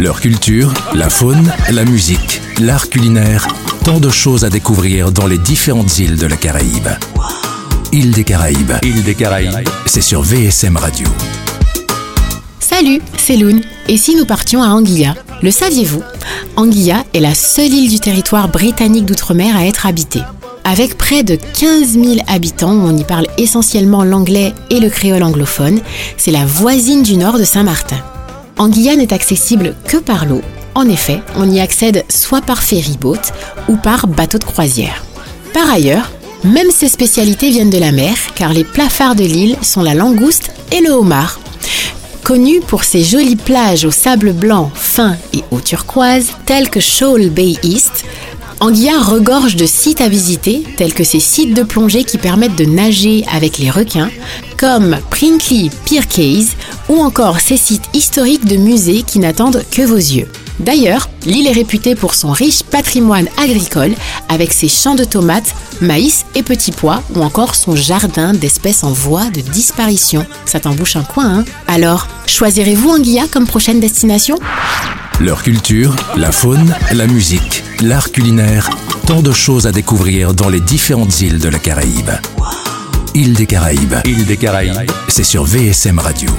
Leur culture, la faune, la musique, l'art culinaire, tant de choses à découvrir dans les différentes îles de la Caraïbe. Île des Caraïbes, île des Caraïbes, c'est sur VSM Radio. Salut, c'est Loun. Et si nous partions à Anguilla? Le saviez-vous? Anguilla est la seule île du territoire britannique d'outre-mer à être habitée. Avec près de 15 000 habitants, on y parle essentiellement l'anglais et le créole anglophone, c'est la voisine du nord de Saint-Martin. Anguilla n'est accessible que par l'eau. En effet, on y accède soit par ferry-boat ou par bateau de croisière. Par ailleurs, même ces spécialités viennent de la mer, car les plafards de l'île sont la langouste et le homard. Connu pour ses jolies plages au sable blanc fin et au turquoise, telles que Shoal Bay East, Anguilla regorge de sites à visiter, tels que ces sites de plongée qui permettent de nager avec les requins, comme Prinkley Pier Case, ou encore ces sites historiques de musées qui n'attendent que vos yeux. D'ailleurs, l'île est réputée pour son riche patrimoine agricole, avec ses champs de tomates, maïs et petits pois, ou encore son jardin d'espèces en voie de disparition. Ça t'embouche un coin, hein? Alors, choisirez-vous Anguilla comme prochaine destination? Leur culture, la faune, la musique, l'art culinaire, tant de choses à découvrir dans les différentes îles de la Caraïbe. Île des Caraïbes, île des Caraïbes, c'est sur VSM Radio.